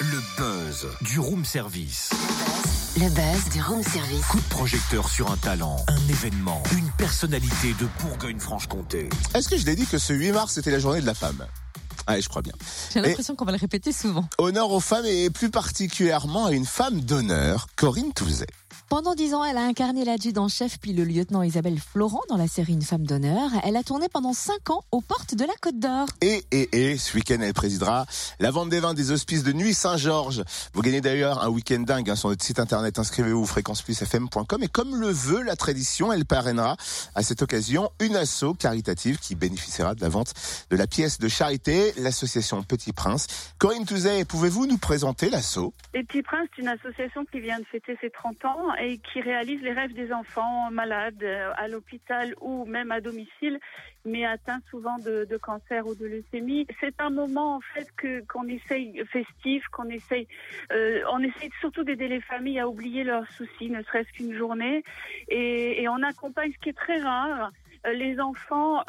Le buzz du room service. Le buzz du room service. Coup de projecteur sur un talent, un événement, une personnalité de Bourgogne-Franche-Comté. Est-ce que je l'ai dit que ce 8 mars c'était la journée de la femme? Ah, je crois bien. J'ai l'impression qu'on va le répéter souvent. Honneur aux femmes et plus particulièrement à une femme d'honneur, Corinne Touzet. Pendant dix ans, elle a incarné l'adjudant-chef puis le lieutenant Isabelle Florent dans la série Une femme d'honneur. Elle a tourné pendant cinq ans aux portes de la Côte d'Or. Et, et, et, ce week-end, elle présidera la vente des vins des hospices de Nuit Saint-Georges. Vous gagnez d'ailleurs un week-end dingue hein, sur notre site internet. Inscrivez-vous fréquenceplusfm.com et comme le veut la tradition, elle parrainera à cette occasion une asso caritative qui bénéficiera de la vente de la pièce de charité, l'association Petit Prince. Corinne Touzet, pouvez-vous nous présenter l'asso? Princes, c'est une association qui vient de fêter ses 30 ans et qui réalise les rêves des enfants malades euh, à l'hôpital ou même à domicile, mais atteints souvent de, cancer ou de leucémie. C'est un moment en fait que qu'on essaye festif, qu'on essaye, euh, on essaye surtout d'aider les familles à oublier leurs soucis, ne serait-ce qu'une journée, et, on accompagne ce qui est très rare euh, les enfants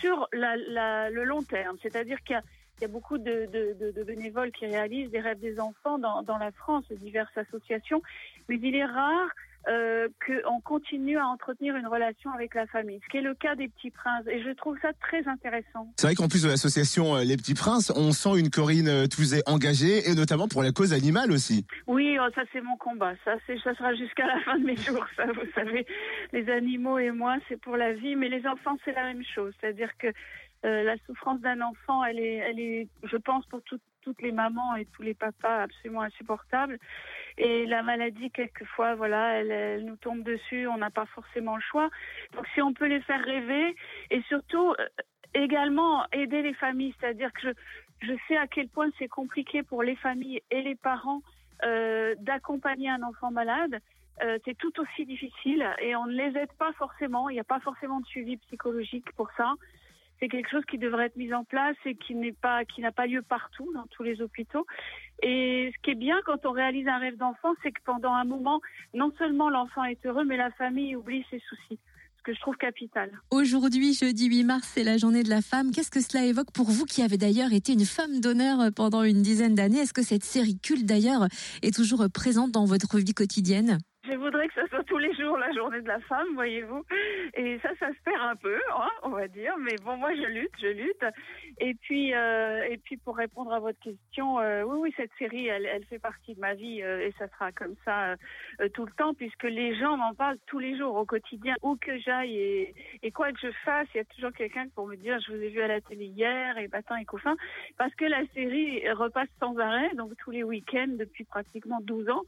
sur le long terme, c'est-à-dire qu'il y a il y a beaucoup de, de, de, de, bénévoles qui réalisent des rêves des enfants dans, dans la France, diverses associations, mais il est rare euh, qu'on continue à entretenir une relation avec la famille, ce qui est le cas des Petits Princes. Et je trouve ça très intéressant. C'est vrai qu'en plus de l'association euh, Les Petits Princes, on sent une Corinne euh, Touzet engagée, et notamment pour la cause animale aussi. Oui, oh, ça c'est mon combat. Ça, ça sera jusqu'à la fin de mes jours. Ça, vous savez, les animaux et moi, c'est pour la vie, mais les enfants, c'est la même chose. C'est-à-dire que euh, la souffrance d'un enfant, elle est, je pense, pour tout, toutes les mamans et tous les papas, absolument insupportable. Et la maladie, quelquefois, voilà, elle, nous tombe dessus, on n'a pas forcément le choix. Donc, si on peut les faire rêver, et surtout euh, également aider les familles, c'est-à-dire que je, sais à quel point c'est compliqué pour les familles et les parents euh, d'accompagner un enfant malade. C'est tout aussi difficile et on ne les aide pas forcément. Il n'y a pas forcément de suivi psychologique pour ça c'est quelque chose qui devrait être mis en place et qui n'est pas, qui n'a pas lieu partout dans tous les hôpitaux. Et ce qui est bien quand on réalise un rêve d'enfant, c'est que pendant un moment, non seulement l'enfant est heureux, mais la famille oublie ses soucis. Ce que je trouve capital. Aujourd'hui, jeudi 8 mars, c'est la journée de la femme. Qu'est-ce que cela évoque pour vous qui avez d'ailleurs été une femme d'honneur pendant une dizaine d'années? Est-ce que cette série culte d'ailleurs est toujours présente dans votre vie quotidienne? Voudrais que ça soit tous les jours la journée de la femme, voyez-vous. Et ça, ça se perd un peu, hein, on va dire. Mais bon, moi, je lutte, je lutte. Et puis, euh, et puis pour répondre à votre question, euh, oui, oui, cette série, elle, fait partie de ma vie euh, et ça sera comme ça tout le temps, puisque les gens m'en parlent tous les jours au quotidien, où que j'aille et, quoi que je fasse, il y a toujours quelqu'un pour me dire, je vous ai vu à la télé hier et battant et couffin, parce que la série repasse sans arrêt, donc tous les week-ends depuis pratiquement 12 ans,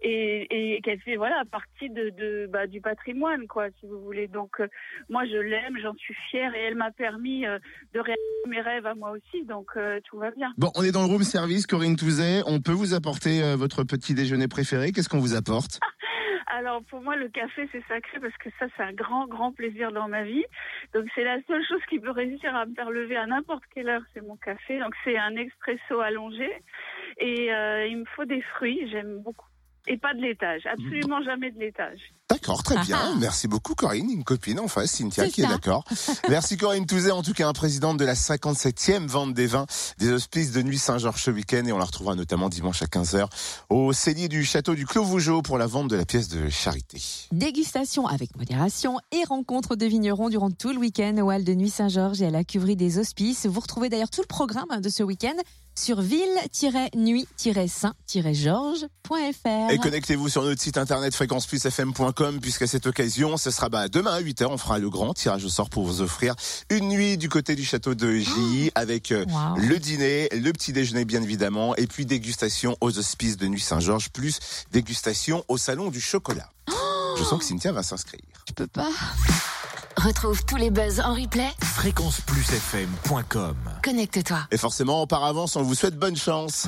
et qu'elle fait voilà partie de, de bah, du patrimoine, quoi, si vous voulez. Donc euh, moi, je l'aime, j'en suis fière et elle m'a permis euh, de réaliser mes rêves à moi aussi, donc euh, tout va bien. Bon, on est dans le room service, Corinne Touzet. On peut vous apporter votre petit déjeuner préféré. Qu'est-ce qu'on vous apporte? Alors pour moi, le café, c'est sacré parce que ça, c'est un grand, grand plaisir dans ma vie. Donc c'est la seule chose qui peut réussir à me faire lever à n'importe quelle heure, c'est mon café. Donc c'est un expresso allongé et euh, il me faut des fruits, j'aime beaucoup. Et pas de laitage, absolument jamais de laitage. D'accord, très bien. Merci beaucoup Corinne, une copine en face, Cynthia, qui est d'accord. Merci Corinne Touzet, en tout cas, un présidente de la 57e vente des vins des hospices de Nuit Saint-Georges ce week-end. Et on la retrouvera notamment dimanche à 15h au cellier du château du Clos Vougeot pour la vente de la pièce de charité. Dégustation avec modération et rencontre de vignerons durant tout le week-end au hall de Nuit Saint-Georges et à la cuverie des Hospices. Vous retrouvez d'ailleurs tout le programme de ce week-end sur ville-nuit-saint-georges.fr. Et connectez-vous sur notre site internet fréquenceplusfm.com puisqu'à cette occasion, ce sera bah, demain à 8h, on fera le grand tirage au sort pour vous offrir une nuit du côté du château de Gilly avec euh, Wow. le dîner, le petit déjeuner bien évidemment, et puis dégustation aux hospices de Nuit Saint-Georges, plus dégustation au salon du chocolat. Je sens que Cynthia va s'inscrire. Je peux pas. Retrouve tous les buzz en replay. Fréquenceplusfm.com Connecte-toi. Et forcément, par avance, on vous souhaite bonne chance.